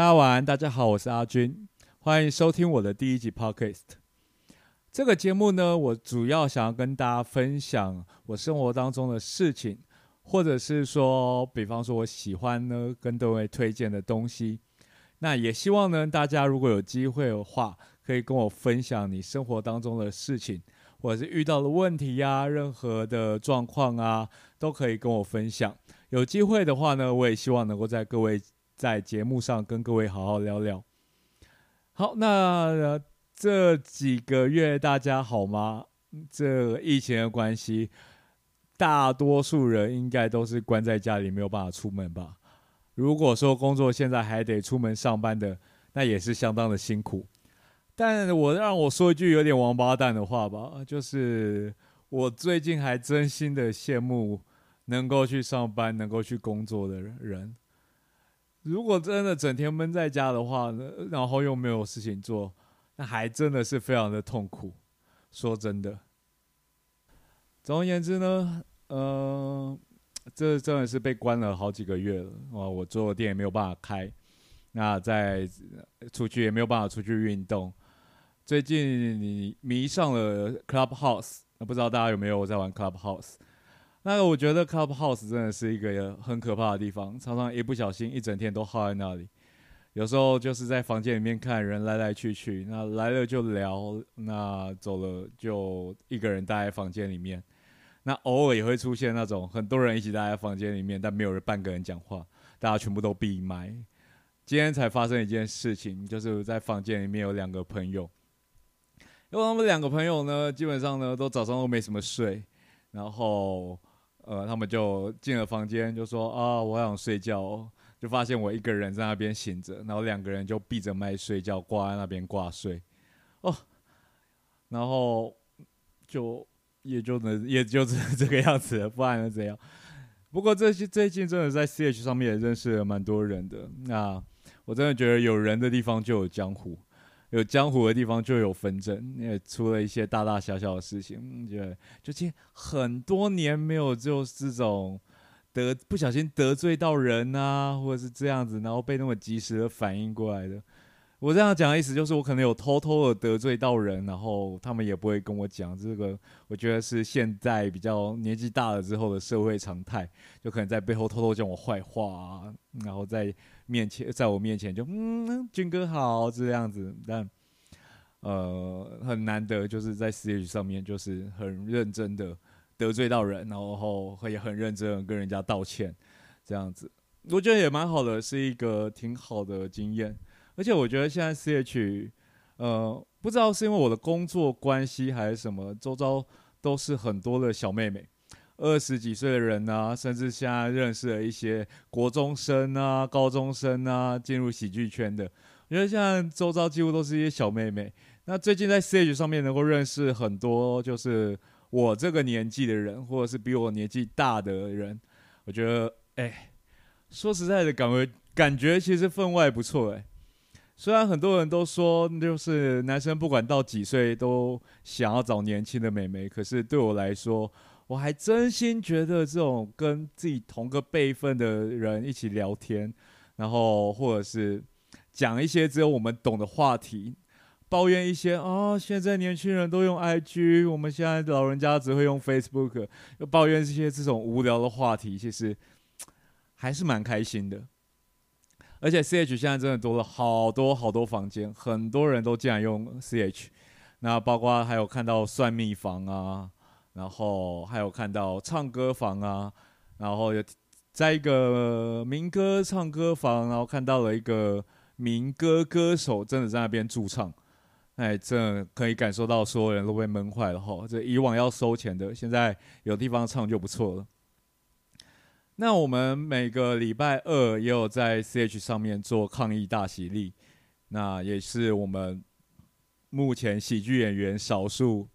大家晚安，大家好，我是阿军，欢迎收听我的第一集 podcast。这个节目呢，我主要想要跟大家分享我生活当中的事情，或者是说，比方说我喜欢呢跟各位推荐的东西。那也希望呢，大家如果有机会的话，可以跟我分享你生活当中的事情，或者是遇到的问题呀，任何的状况啊，都可以跟我分享。有机会的话呢，我也希望能够在各位在节目上跟各位好好聊聊。好，那这几个月大家好吗？这疫情的关系，大多数人应该都是关在家里，没有办法出门吧？如果说工作现在还得出门上班的，那也是相当的辛苦。但我让我说一句有点王八蛋的话吧，就是我最近还真心的羡慕。能够去上班、能够去工作的人，如果真的整天闷在家的话，然后又没有事情做，那还真的是非常的痛苦。说真的，总而言之呢，呃，这真的是被关了好几个月了啊！我做店也没有办法开，那在出去也没有办法出去运动。最近迷上了 Clubhouse，那不知道大家有没有在玩 Clubhouse？那我觉得 Clubhouse 真的是一个很可怕的地方，常常一不小心一整天都耗在那里。有时候就是在房间里面看人来来去去，那来了就聊，那走了就一个人待在房间里面。那偶尔也会出现那种很多人一起待在房间里面，但没有人半个人讲话，大家全部都闭麦。今天才发生一件事情，就是在房间里面有两个朋友，因为他们两个朋友呢，基本上呢都早上都没什么睡，然后。呃，他们就进了房间，就说啊，我想睡觉，哦就发现我一个人在那边醒着，然后两个人就闭着麦睡觉，挂在那边挂睡，哦，然后就也就能也就是这个样子，不然能怎样？不过这些最近真的在 C H 上面也认识了蛮多人的，那我真的觉得有人的地方就有江湖。有江湖的地方就有纷争，也出了一些大大小小的事情。觉得就其实很多年没有就是这种得不小心得罪到人啊，或者是这样子，然后被那么及时的反应过来的。我这样讲的意思就是，我可能有偷偷的得罪到人，然后他们也不会跟我讲。这个我觉得是现在比较年纪大了之后的社会常态，就可能在背后偷偷讲我坏话啊，然后在面前在我面前就嗯，军哥好这样子。但呃很难得，就是在事业上面就是很认真的得罪到人，然后也很认真的跟人家道歉，这样子我觉得也蛮好的，是一个挺好的经验。而且我觉得现在 C H，呃，不知道是因为我的工作关系还是什么，周遭都是很多的小妹妹，二十几岁的人啊，甚至现在认识了一些国中生啊、高中生啊，进入喜剧圈的。我觉得现在周遭几乎都是一些小妹妹。那最近在 C H 上面能够认识很多，就是我这个年纪的人，或者是比我年纪大的人，我觉得，哎，说实在的，感觉感觉其实分外不错，哎。虽然很多人都说，就是男生不管到几岁都想要找年轻的美眉，可是对我来说，我还真心觉得这种跟自己同个辈分的人一起聊天，然后或者是讲一些只有我们懂的话题，抱怨一些啊，现在年轻人都用 IG，我们现在老人家只会用 Facebook，又抱怨这些这种无聊的话题，其实还是蛮开心的。而且 C H 现在真的多了好多好多房间，很多人都竟然用 C H，那包括还有看到算命房啊，然后还有看到唱歌房啊，然后有在一个民歌唱歌房，然后看到了一个民歌歌手真的在那边驻唱，哎，这可以感受到所有人都被闷坏了哈，这以往要收钱的，现在有地方唱就不错了。那我们每个礼拜二也有在 CH 上面做抗议大喜力，那也是我们目前喜剧演员少数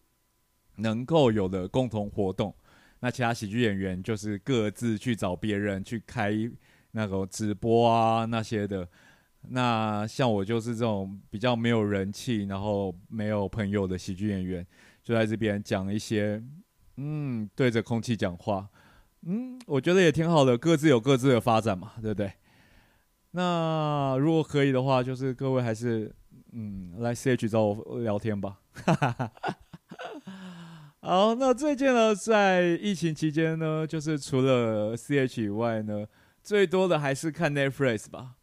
能够有的共同活动。那其他喜剧演员就是各自去找别人去开那个直播啊那些的。那像我就是这种比较没有人气，然后没有朋友的喜剧演员，就在这边讲一些，嗯，对着空气讲话。嗯，我觉得也挺好的，各自有各自的发展嘛，对不对？那如果可以的话，就是各位还是嗯来 CH 找我聊天吧。哈哈哈好，那最近呢，在疫情期间呢，就是除了 CH 以外呢，最多的还是看 Netflix 吧。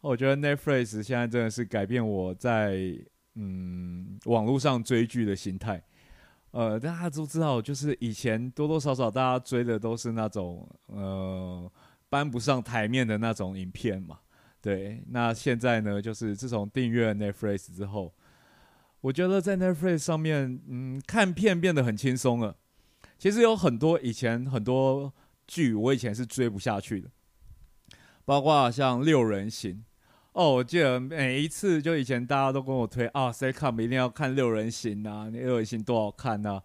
我觉得 Netflix 现在真的是改变我在嗯网络上追剧的心态。呃，大家都知道，就是以前多多少少大家追的都是那种呃搬不上台面的那种影片嘛。对，那现在呢，就是自从订阅 Netflix 之后，我觉得在 Netflix 上面，嗯，看片变得很轻松了。其实有很多以前很多剧，我以前是追不下去的，包括像《六人行》。哦，我记得每一次，就以前大家都跟我推啊，Say Come 一定要看《六人行》啊，《六人行》多好看啊！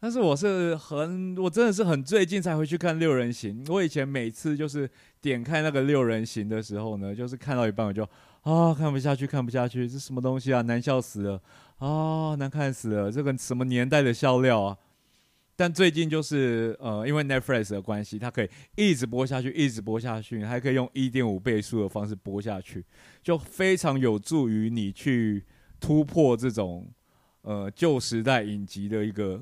但是我是很，我真的是很最近才回去看《六人行》。我以前每次就是点开那个《六人行》的时候呢，就是看到一半我就啊，看不下去，看不下去，这什么东西啊，难笑死了啊，难看死了，这个什么年代的笑料啊！但最近就是呃，因为 Netflix 的关系，它可以一直播下去，一直播下去，还可以用一点五倍速的方式播下去，就非常有助于你去突破这种呃旧时代影集的一个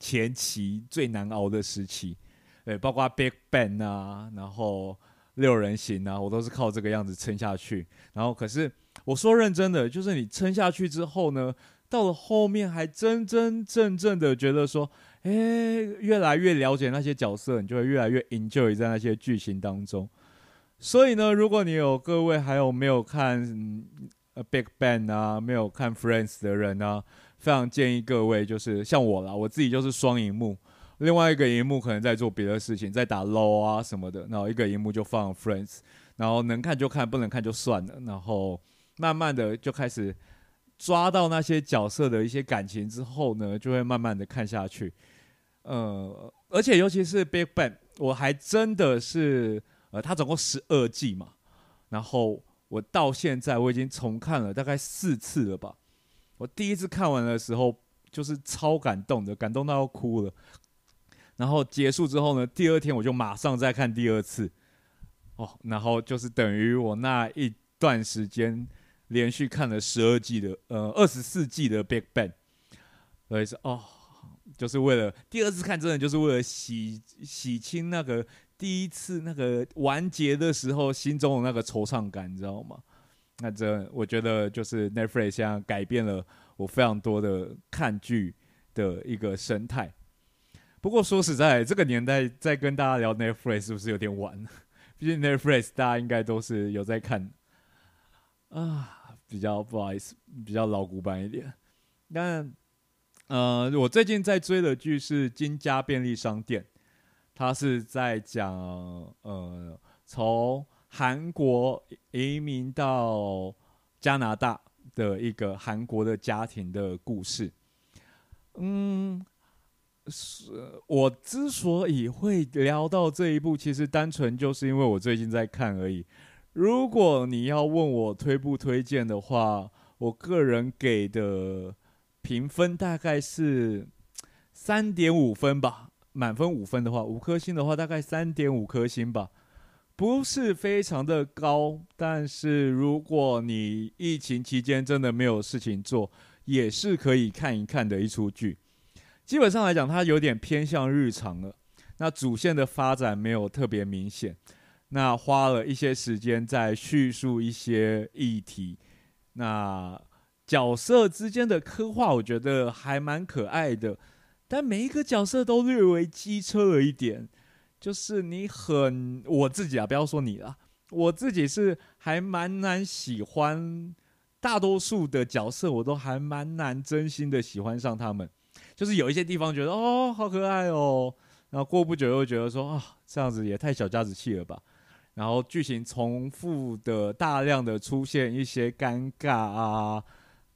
前期最难熬的时期。对，包括 Big Bang 啊，然后六人行啊，我都是靠这个样子撑下去。然后可是我说认真的，就是你撑下去之后呢，到了后面还真真正正的觉得说。哎，越来越了解那些角色，你就会越来越 enjoy 在那些剧情当中。所以呢，如果你有各位还有没有看呃 Big Bang 啊，没有看 Friends 的人呢，非常建议各位就是像我啦，我自己就是双荧幕，另外一个荧幕可能在做别的事情，在打 LO 啊什么的，然后一个荧幕就放 Friends，然后能看就看，不能看就算了，然后慢慢的就开始抓到那些角色的一些感情之后呢，就会慢慢的看下去。呃，而且尤其是 Big Bang，我还真的是，呃，它总共十二季嘛，然后我到现在我已经重看了大概四次了吧。我第一次看完的时候就是超感动的，感动到要哭了。然后结束之后呢，第二天我就马上再看第二次，哦，然后就是等于我那一段时间连续看了十二季的，呃，二十四季的 Big Bang，所以是哦。就是为了第二次看，真的就是为了洗洗清那个第一次那个完结的时候心中的那个惆怅感，你知道吗？那这我觉得就是 Netflix 现在改变了我非常多的看剧的一个生态。不过说实在，这个年代再跟大家聊 Netflix 是不是有点晚？毕竟 Netflix 大家应该都是有在看啊，比较不好意思，比较老古板一点，但。呃，我最近在追的剧是《金家便利商店》，它是在讲呃从韩国移民到加拿大的一个韩国的家庭的故事。嗯，是我之所以会聊到这一部，其实单纯就是因为我最近在看而已。如果你要问我推不推荐的话，我个人给的。评分大概是三点五分吧，满分五分的话，五颗星的话大概三点五颗星吧，不是非常的高。但是如果你疫情期间真的没有事情做，也是可以看一看的一出剧。基本上来讲，它有点偏向日常了。那主线的发展没有特别明显，那花了一些时间在叙述一些议题。那角色之间的刻画，我觉得还蛮可爱的，但每一个角色都略微机车了一点。就是你很我自己啊，不要说你了，我自己是还蛮难喜欢大多数的角色，我都还蛮难真心的喜欢上他们。就是有一些地方觉得哦好可爱哦，然后过不久又觉得说啊这样子也太小家子气了吧。然后剧情重复的大量的出现一些尴尬啊。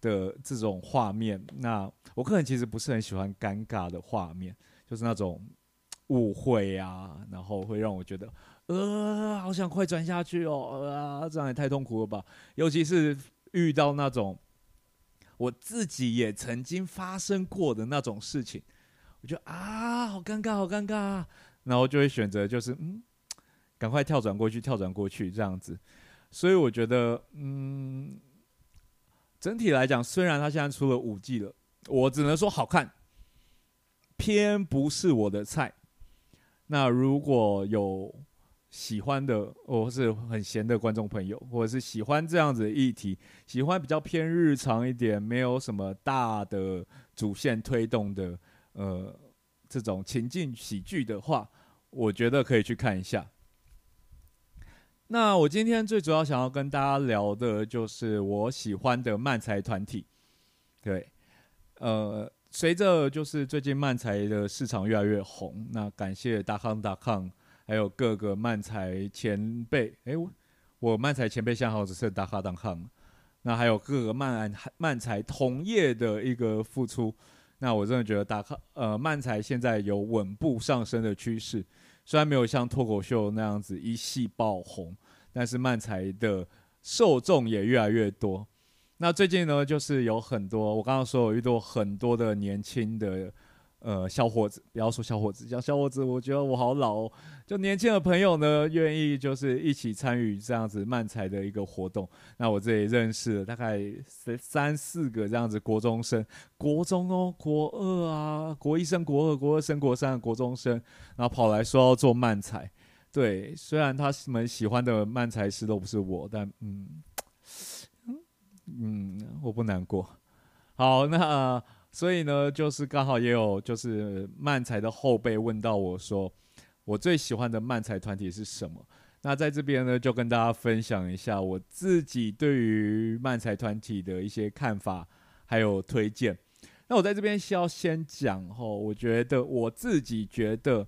的这种画面，那我个人其实不是很喜欢尴尬的画面，就是那种误会啊，然后会让我觉得，呃，好想快转下去哦，啊，这样也太痛苦了吧。尤其是遇到那种我自己也曾经发生过的那种事情，我觉得啊，好尴尬，好尴尬，然后就会选择就是嗯，赶快跳转过去，跳转过去这样子。所以我觉得，嗯，整体来讲，虽然他现在出了五季了，我只能说好看，偏不是我的菜。那如果有喜欢的，或是很闲的观众朋友，或者是喜欢这样子的议题，喜欢比较偏日常一点，没有什么大的主线推动的，呃，这种情境喜剧的话，我觉得可以去看一下。那我今天最主要想要跟大家聊的就是我喜欢的漫才团体，对，呃，随着就是最近漫才的市场越来越红，那感谢大康大康，还有各个漫才前辈，哎，我我漫才前辈像好只是大康大康，那还有各个漫漫才同业的一个付出，那我真的觉得大康呃漫才现在有稳步上升的趋势。虽然没有像脱口秀那样子一系爆红，但是漫才的受众也越来越多。那最近呢，就是有很多我刚刚说，我遇到很多的年轻的。呃，小伙子，不要说小伙子，讲小伙子，我觉得我好老。哦。就年轻的朋友呢，愿意就是一起参与这样子漫才的一个活动。那我这里认识了大概三三四个这样子国中生，国中哦，国二啊，国一升国二，国二升国三的国中生，然后跑来说要做漫才。对，虽然他们喜欢的漫才师都不是我，但嗯嗯，我不难过。好，那。所以呢，就是刚好也有就是漫才的后辈问到我说，我最喜欢的漫才团体是什么？那在这边呢，就跟大家分享一下我自己对于漫才团体的一些看法，还有推荐。那我在这边需要先讲吼，我觉得我自己觉得，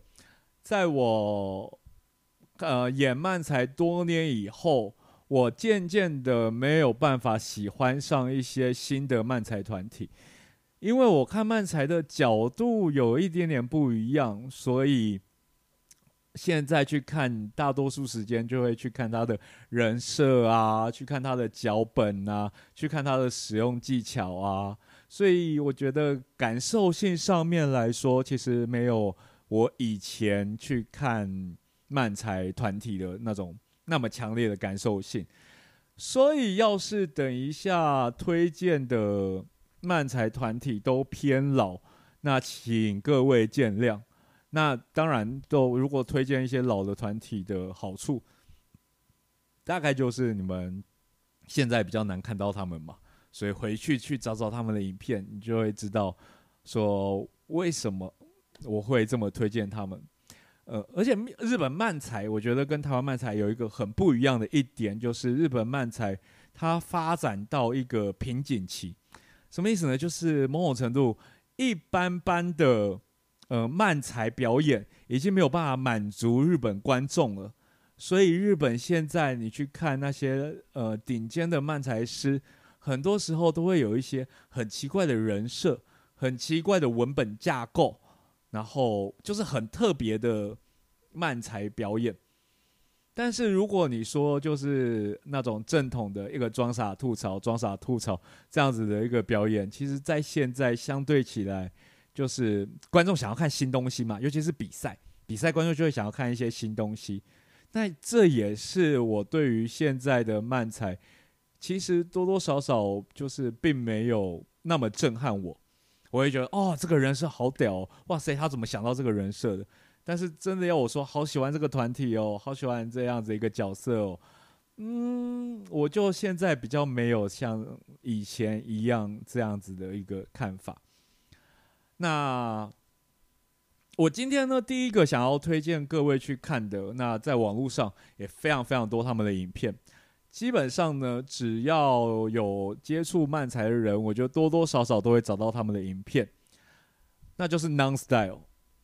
在我呃演漫才多年以后，我渐渐的没有办法喜欢上一些新的漫才团体。因为我看漫才的角度有一点点不一样，所以现在去看，大多数时间就会去看他的人设啊，去看他的脚本啊，去看他的使用技巧啊。所以我觉得感受性上面来说，其实没有我以前去看漫才团体的那种那么强烈的感受性。所以要是等一下推荐的。漫才团体都偏老，那请各位见谅。那当然，都如果推荐一些老的团体的好处，大概就是你们现在比较难看到他们嘛，所以回去去找找他们的影片，你就会知道说为什么我会这么推荐他们。呃，而且日本漫才，我觉得跟台湾漫才有一个很不一样的一点，就是日本漫才它发展到一个瓶颈期。什么意思呢？就是某种程度，一般般的呃漫才表演已经没有办法满足日本观众了。所以日本现在你去看那些呃顶尖的漫才师，很多时候都会有一些很奇怪的人设、很奇怪的文本架构，然后就是很特别的漫才表演。但是如果你说就是那种正统的一个装傻吐槽、装傻吐槽这样子的一个表演，其实，在现在相对起来，就是观众想要看新东西嘛，尤其是比赛，比赛观众就会想要看一些新东西。那这也是我对于现在的漫才，其实多多少少就是并没有那么震撼我。我会觉得哦，这个人设好屌，哇塞，他怎么想到这个人设的？但是真的要我说，好喜欢这个团体哦，好喜欢这样子一个角色哦，嗯，我就现在比较没有像以前一样这样子的一个看法。那我今天呢，第一个想要推荐各位去看的，那在网络上也非常非常多他们的影片，基本上呢，只要有接触漫才的人，我觉得多多少少都会找到他们的影片，那就是 Non Style，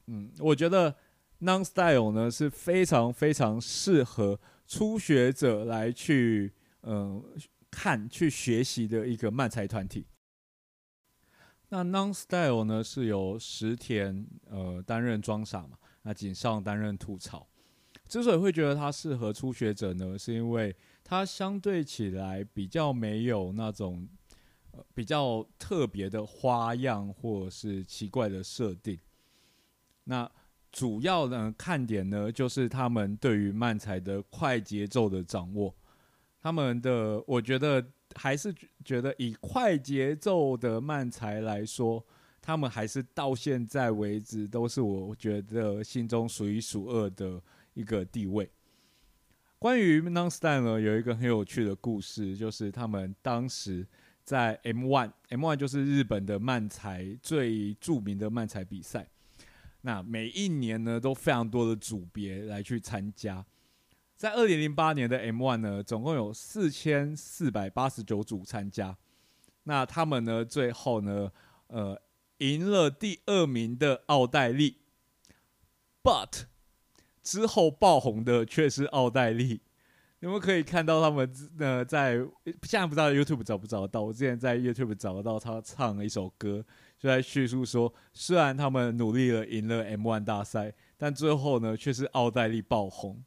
嗯，我觉得。Non Style 呢是非常非常适合初学者来去嗯看去学习的一个漫才团体。那 Non Style 呢是由石田呃担任装傻嘛，那井上担任吐槽。之所以会觉得它适合初学者呢，是因为它相对起来比较没有那种呃比较特别的花样或是奇怪的设定。那主要的看点呢，就是他们对于漫才的快节奏的掌握。他们的我觉得还是觉得以快节奏的漫才来说，他们还是到现在为止都是我觉得心中数一数二的一个地位。关于 Nonstyle 呢，有一个很有趣的故事，就是他们当时在 M One，M One 就是日本的漫才最著名的漫才比赛。那每一年呢，都非常多的组别来去参加。在二零零八年的 M One 呢，总共有四千四百八十九组参加。那他们呢，最后呢，呃，赢了第二名的奥黛丽，But。之后爆红的却是奥黛丽，你们可以看到他们呃在现在不知道 YouTube 找不找得到，我之前在 YouTube 找得到他唱了一首歌，就在叙述说，虽然他们努力了赢了 M1 大赛，但最后呢却是奥黛丽爆红，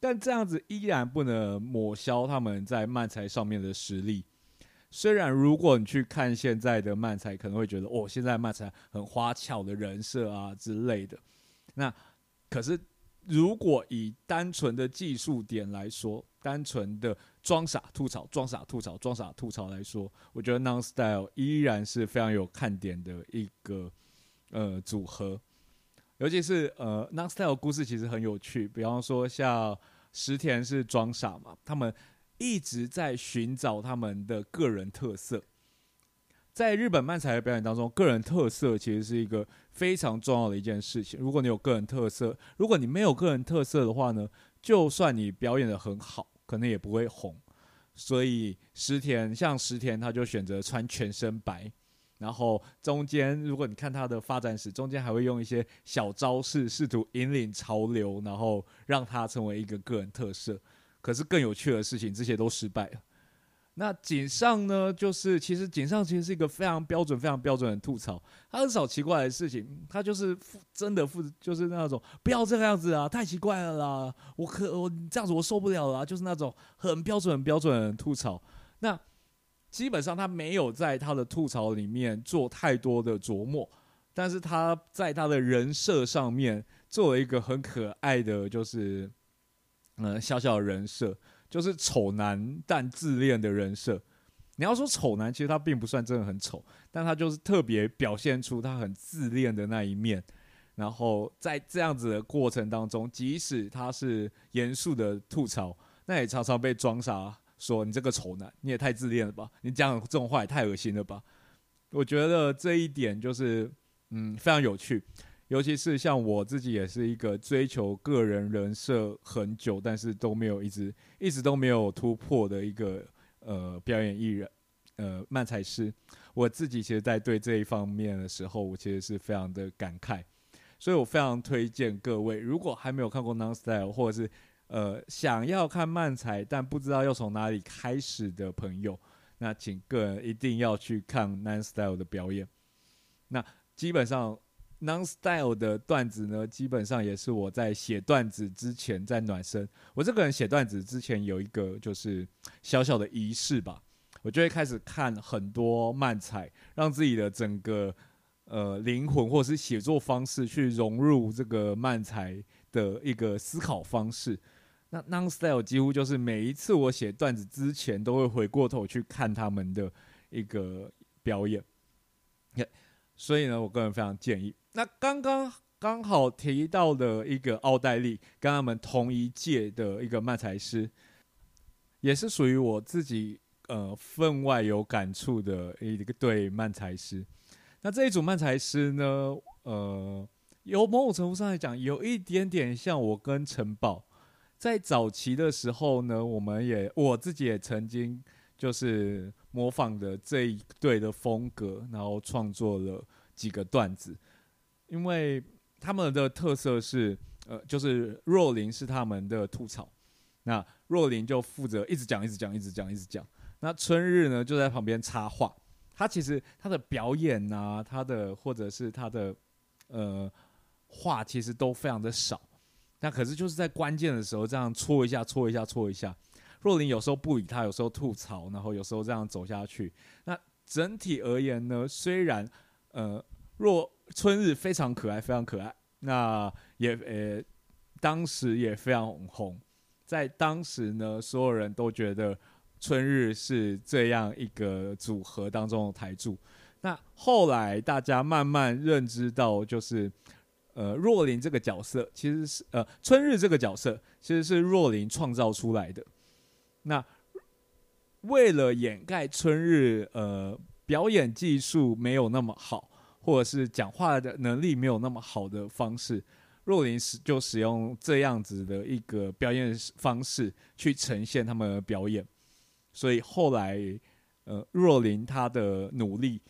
但这样子依然不能抹消他们在漫才上面的实力。虽然如果你去看现在的漫才，可能会觉得哦，现在漫才很花俏的人设啊之类的，那可是。如果以单纯的技术点来说，单纯的装傻吐槽、装傻吐槽、装傻吐槽来说，我觉得 Non Style 依然是非常有看点的一个呃组合。尤其是呃 Non Style 故事其实很有趣，比方说像石田是装傻嘛，他们一直在寻找他们的个人特色。在日本漫才的表演当中，个人特色其实是一个非常重要的一件事情。如果你有个人特色，如果你没有个人特色的话呢，就算你表演的很好，可能也不会红。所以石田像石田，他就选择穿全身白，然后中间如果你看他的发展史，中间还会用一些小招式，试图引领潮流，然后让他成为一个个人特色。可是更有趣的事情，这些都失败了。那井上呢？就是其实井上其实是一个非常标准、非常标准的吐槽，他很少奇怪的事情，他就是真的负，就是那种不要这个样子啊，太奇怪了啦，我可我这样子我受不了了，就是那种很标准、很标准的吐槽。那基本上他没有在他的吐槽里面做太多的琢磨，但是他在他的人设上面做了一个很可爱的，就是嗯小小的人设。就是丑男但自恋的人设。你要说丑男，其实他并不算真的很丑，但他就是特别表现出他很自恋的那一面。然后在这样子的过程当中，即使他是严肃的吐槽，那也常常被装傻说：“你这个丑男，你也太自恋了吧？你讲这种话也太恶心了吧？”我觉得这一点就是嗯非常有趣。尤其是像我自己也是一个追求个人人设很久，但是都没有一直一直都没有突破的一个呃表演艺人，呃漫才师。我自己其实，在对这一方面的时候，我其实是非常的感慨，所以我非常推荐各位，如果还没有看过 Non Style，或者是呃想要看漫才但不知道要从哪里开始的朋友，那请个人一定要去看 Non Style 的表演。那基本上。Non Style 的段子呢，基本上也是我在写段子之前在暖身。我这个人写段子之前有一个就是小小的仪式吧，我就会开始看很多漫才，让自己的整个呃灵魂或是写作方式去融入这个漫才的一个思考方式。那 Non Style 几乎就是每一次我写段子之前，都会回过头去看他们的一个表演。所以呢，我个人非常建议。那刚刚刚好提到的一个奥黛丽，跟他们同一届的一个漫才师，也是属于我自己呃分外有感触的一个对漫才师。那这一组漫才师呢，呃，有某种程度上来讲，有一点点像我跟陈宝在早期的时候呢，我们也我自己也曾经就是模仿的这一对的风格，然后创作了几个段子。因为他们的特色是，呃，就是若琳是他们的吐槽，那若琳就负责一直讲、一直讲、一直讲、一直讲。那春日呢就在旁边插话。他其实他的表演啊，他的或者是他的呃话，其实都非常的少。那可是就是在关键的时候这样戳一下、戳一下、戳一下。若琳有时候不理他，有时候吐槽，然后有时候这样走下去。那整体而言呢，虽然呃若春日非常可爱，非常可爱。那也呃，当时也非常红。在当时呢，所有人都觉得春日是这样一个组合当中的台柱。那后来大家慢慢认知到，就是呃若琳这个角色其实是呃春日这个角色其实是若琳创造出来的。那为了掩盖春日呃表演技术没有那么好，或者是讲话的能力没有那么好的方式。若琳使就使用这样子的一个表演方式去呈现他们的表演，所以后来，呃，若琳她的努力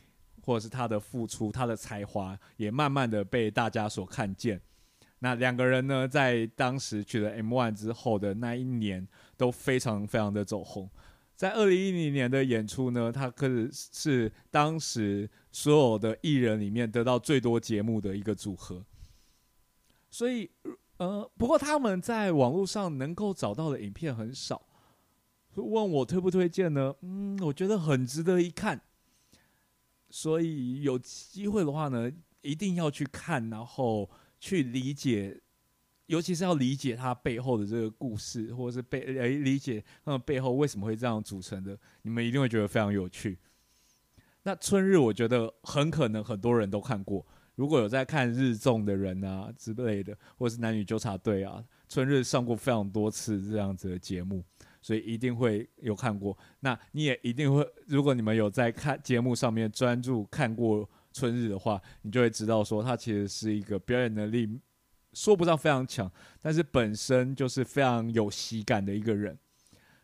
或者是她的付出，她的才华也慢慢的被大家所看见。那两个人呢，在当时取得 M One 之后的那一年，都非常非常的走红。在二零一零年的演出呢，他可是是当时所有的艺人里面得到最多节目的一个组合。所以，呃，不过他们在网络上能够找到的影片很少。问我推不推荐呢？嗯，我觉得很值得一看。所以有机会的话呢，一定要去看，然后去理解，尤其是要理解它背后的这个故事，或者是背诶理解他们背后为什么会这样组成的，你们一定会觉得非常有趣。那春日，我觉得很可能很多人都看过。如果有在看日综的人啊之类的，或是男女纠察队啊，春日上过非常多次这样子的节目，所以一定会有看过。那你也一定会，如果你们有在看节目上面专注看过春日的话，你就会知道说他其实是一个表演能力说不上非常强，但是本身就是非常有喜感的一个人。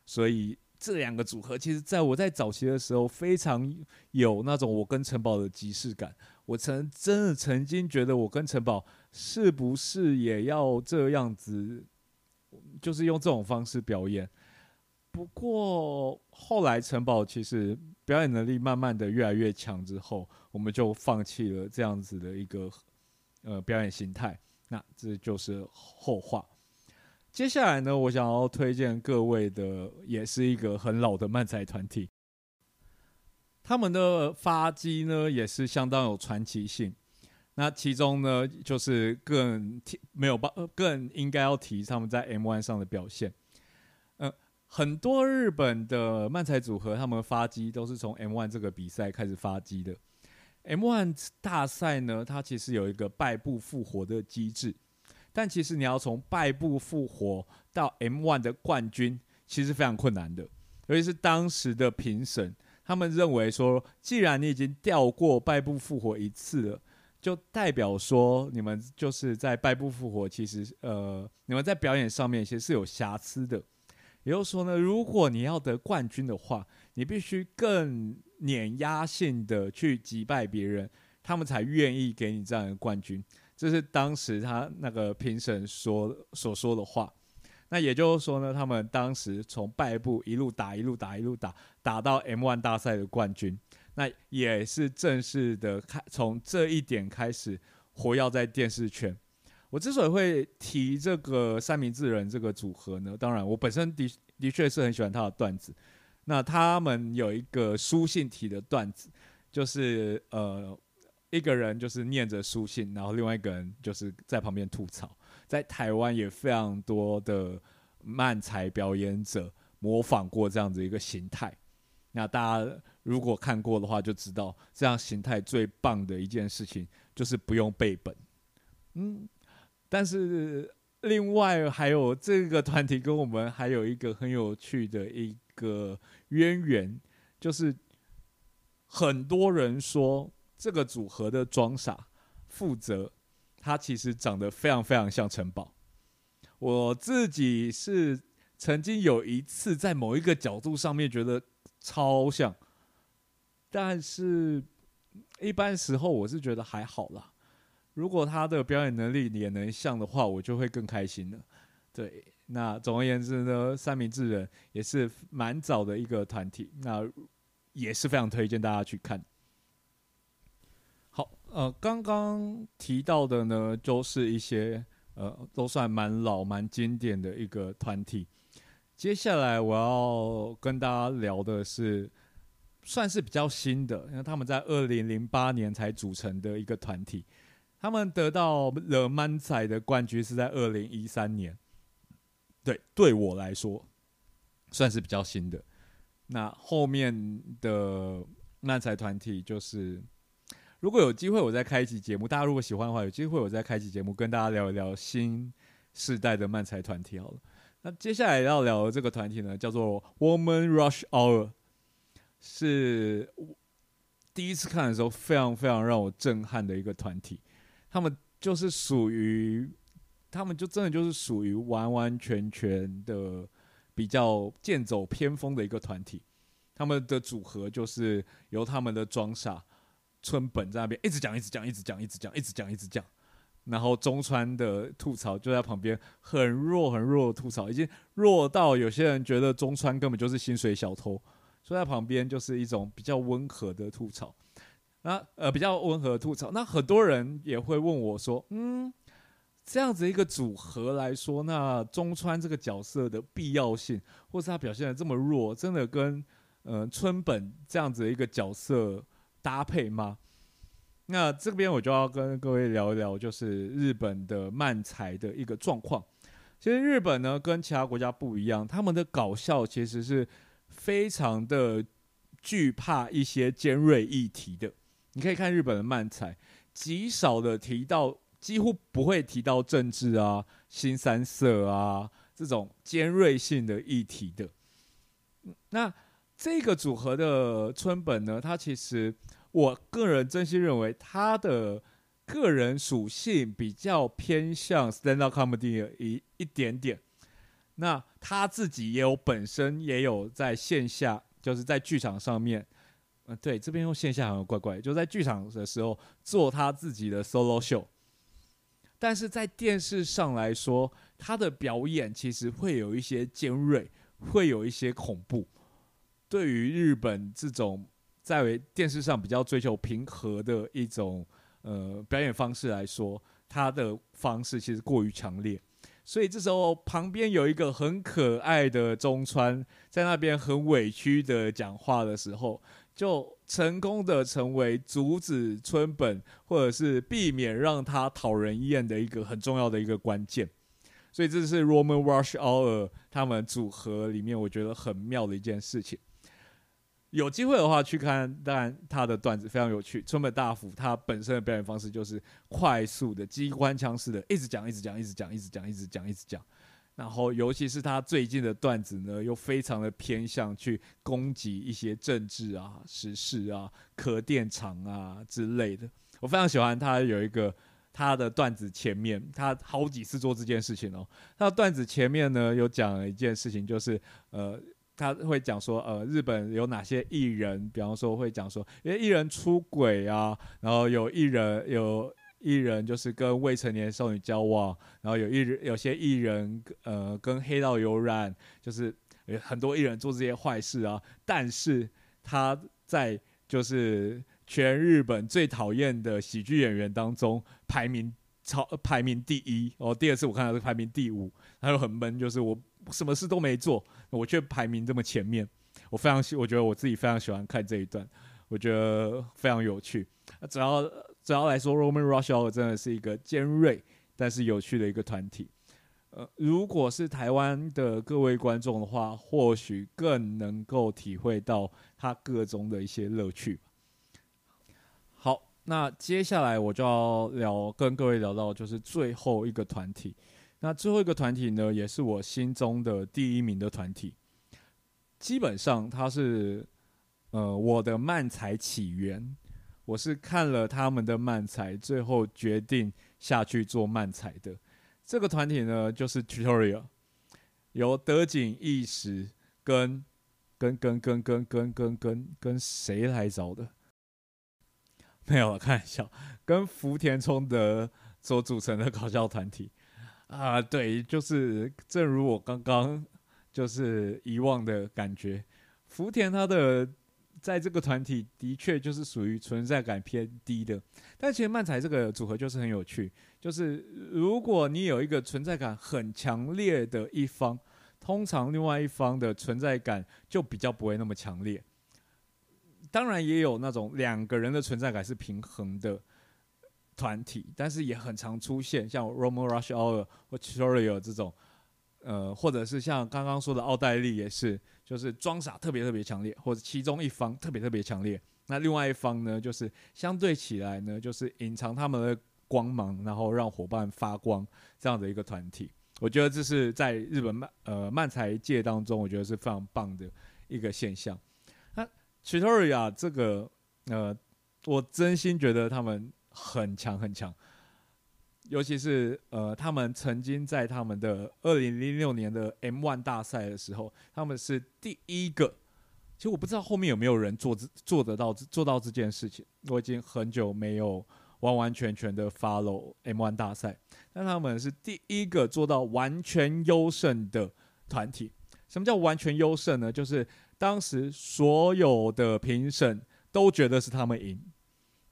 所以这两个组合，其实在我在早期的时候非常有那种我跟城堡的即视感。我曾真的曾经觉得，我跟城堡是不是也要这样子，就是用这种方式表演。不过后来城堡其实表演能力慢慢的越来越强之后，我们就放弃了这样子的一个呃表演形态。那这就是后话。接下来呢，我想要推荐各位的，也是一个很老的漫才团体。他们的发迹呢也是相当有传奇性，那其中呢就是更没有办更应该要提他们在 M One 上的表现。嗯，很多日本的漫才组合，他们发迹都是从 M One 这个比赛开始发迹的。M One 大赛呢，它其实有一个败部复活的机制，但其实你要从败部复活到 M One 的冠军，其实非常困难的，尤其是当时的评审。他们认为说，既然你已经掉过败部复活一次了，就代表说你们就是在败部复活，其实呃，你们在表演上面其实是有瑕疵的。也就是说呢，如果你要得冠军的话，你必须更碾压性的去击败别人，他们才愿意给你这样的冠军。这是当时他那个评审说所说的话。那也就是说呢，他们当时从败部一路打一路打一路打，打到 M One 大赛的冠军，那也是正式的开从这一点开始活跃在电视圈。我之所以会提这个三明治人这个组合呢，当然我本身的的确是很喜欢他的段子。那他们有一个书信体的段子，就是呃一个人就是念着书信，然后另外一个人就是在旁边吐槽。在台湾也非常多的漫才表演者模仿过这样子一个形态。那大家如果看过的话，就知道这样形态最棒的一件事情就是不用背本。嗯，但是另外还有这个团体跟我们还有一个很有趣的一个渊源，就是很多人说这个组合的装傻负责。他其实长得非常非常像城堡，我自己是曾经有一次在某一个角度上面觉得超像，但是一般时候我是觉得还好啦。如果他的表演能力也能像的话，我就会更开心了。对，那总而言之呢，三明治人也是蛮早的一个团体，那也是非常推荐大家去看。好呃，刚刚提到的呢，就是一些呃，都算蛮老、蛮经典的一个团体。接下来我要跟大家聊的是，算是比较新的，因为他们在二零零八年才组成的一个团体。他们得到了漫仔的冠军是在二零一三年。对，对我来说算是比较新的。那后面的漫才团体就是，如果有机会我再开一期节目，大家如果喜欢的话，有机会我再开一期节目跟大家聊一聊新世代的漫才团体好了。那接下来要聊的这个团体呢，叫做 Woman Rush Hour，是第一次看的时候非常非常让我震撼的一个团体。他们就是属于，他们就真的就是属于完完全全的比较剑走偏锋的一个团体。他们的组合就是由他们的装傻村本在那边一直讲，一直讲，一直讲，一直讲，一直讲，一直讲。然后中川的吐槽就在旁边，很弱很弱的吐槽，已经弱到有些人觉得中川根本就是薪水小偷，所以在旁边就是一种比较温和的吐槽。那呃比较温和的吐槽，那很多人也会问我说，嗯，这样子一个组合来说，那中川这个角色的必要性，或是他表现的这么弱，真的跟呃村本这样子的一个角色搭配吗？那这边我就要跟各位聊一聊，就是日本的漫才的一个状况。其实日本呢跟其他国家不一样，他们的搞笑其实是非常的惧怕一些尖锐议题的。你可以看日本的漫才，极少的提到，几乎不会提到政治啊、新三色啊这种尖锐性的议题的。那这个组合的村本呢，他其实。我个人真心认为，他的个人属性比较偏向 stand up comedy 一一点点。那他自己也有本身也有在线下，就是在剧场上面，嗯，对，这边用线下好像怪怪，就在剧场的时候做他自己的 solo show。但是在电视上来说，他的表演其实会有一些尖锐，会有一些恐怖。对于日本这种。在为电视上比较追求平和的一种呃表演方式来说，他的方式其实过于强烈，所以这时候旁边有一个很可爱的中川在那边很委屈的讲话的时候，就成功的成为阻止村本或者是避免让他讨人厌的一个很重要的一个关键，所以这是 Roman Rush Hour 他们组合里面我觉得很妙的一件事情。有机会的话去看，当然他的段子非常有趣。村本大辅他本身的表演方式就是快速的机关枪式的，一直讲，一直讲，一直讲，一直讲，一直讲，一直讲。然后尤其是他最近的段子呢，又非常的偏向去攻击一些政治啊、时事啊、核电厂啊之类的。我非常喜欢他有一个他的段子前面，他好几次做这件事情哦。他的段子前面呢有讲一件事情，就是呃。他会讲说，呃，日本有哪些艺人？比方说会讲说，因为艺人出轨啊，然后有艺人有艺人就是跟未成年少女交往，然后有艺人有些艺人呃跟黑道有染，就是很多艺人做这些坏事啊。但是他在就是全日本最讨厌的喜剧演员当中排名超排名第一哦。第二次我看到是排名第五，他又很闷，就是我。什么事都没做，我却排名这么前面，我非常喜，我觉得我自己非常喜欢看这一段，我觉得非常有趣。只要主要来说，Roman Rush Hour 真的是一个尖锐但是有趣的一个团体。呃，如果是台湾的各位观众的话，或许更能够体会到他个中的一些乐趣。好，那接下来我就要聊，跟各位聊到就是最后一个团体。那最后一个团体呢，也是我心中的第一名的团体。基本上，它是呃我的漫才起源。我是看了他们的漫才，最后决定下去做漫才的。这个团体呢，就是 Tutorial，由德井义时跟跟跟跟跟跟跟跟跟谁来找的？没有了，开玩笑，跟福田充德所组成的搞笑团体。啊，对，就是正如我刚刚就是遗忘的感觉，福田他的在这个团体的确就是属于存在感偏低的，但其实漫才这个组合就是很有趣，就是如果你有一个存在感很强烈的一方，通常另外一方的存在感就比较不会那么强烈，当然也有那种两个人的存在感是平衡的。团体，但是也很常出现像 Roman Rush Hour 或 Tutorial 这种呃，或者是像刚刚说的奥黛丽也是，就是装傻特别特别强烈，或者其中一方特别特别强烈，那另外一方呢，就是相对起来呢，就是隐藏他们的光芒，然后让伙伴发光这样的一个团体。我觉得这是在日本漫呃漫才界当中，我觉得是非常棒的一个现象。那 Chitoria 这个呃，我真心觉得他们很强很强。尤其是呃，他们曾经在他们的二零零六年的 M One 大赛的时候，他们是第一个。其实我不知道后面有没有人做做得到做到这件事情。我已经很久没有完完全全的 follow M One 大赛，但他们是第一个做到完全优胜的团体。什么叫完全优胜呢？就是当时所有的评审都觉得是他们赢，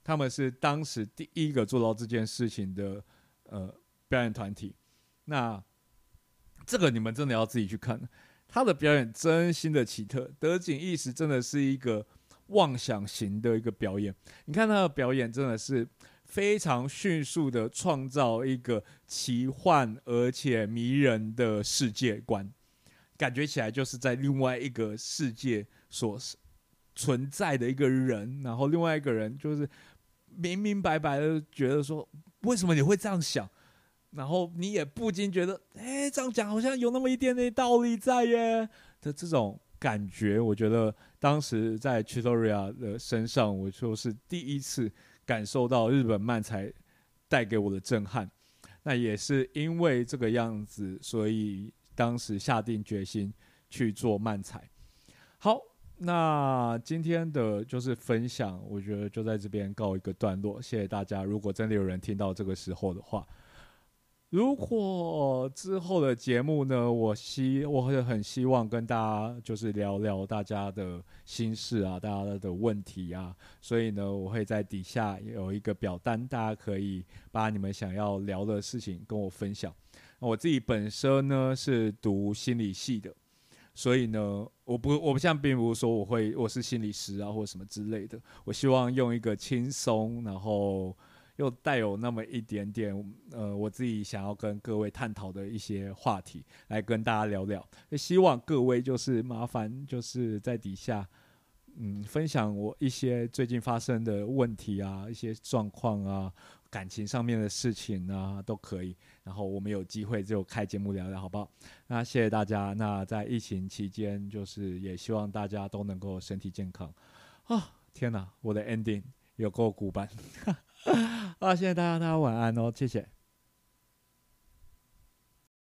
他们是当时第一个做到这件事情的。呃，表演团体，那这个你们真的要自己去看。他的表演真心的奇特，德景意识真的是一个妄想型的一个表演。你看他的表演真的是非常迅速的创造一个奇幻而且迷人的世界观，感觉起来就是在另外一个世界所存在的一个人，然后另外一个人就是明明白白的觉得说。为什么你会这样想？然后你也不禁觉得，哎，这样讲好像有那么一点点道理在耶的这种感觉。我觉得当时在 Chitoria 的身上，我就是第一次感受到日本漫才带给我的震撼。那也是因为这个样子，所以当时下定决心去做漫才。好。那今天的就是分享，我觉得就在这边告一个段落。谢谢大家。如果真的有人听到这个时候的话，如果之后的节目呢，我希我会很希望跟大家就是聊聊大家的心事啊，大家的问题啊。所以呢，我会在底下有一个表单，大家可以把你们想要聊的事情跟我分享。我自己本身呢是读心理系的。所以呢，我不，我不像并不是说我会我是心理师啊，或者什么之类的。我希望用一个轻松，然后又带有那么一点点呃，我自己想要跟各位探讨的一些话题，来跟大家聊聊。希望各位就是麻烦就是在底下，嗯，分享我一些最近发生的问题啊，一些状况啊。感情上面的事情啊，都可以。然后我们有机会就开节目聊聊，好不好？那谢谢大家。那在疫情期间，就是也希望大家都能够身体健康。啊，天哪，我的 ending 有够古板。啊，谢谢大家，大家晚安哦，谢谢。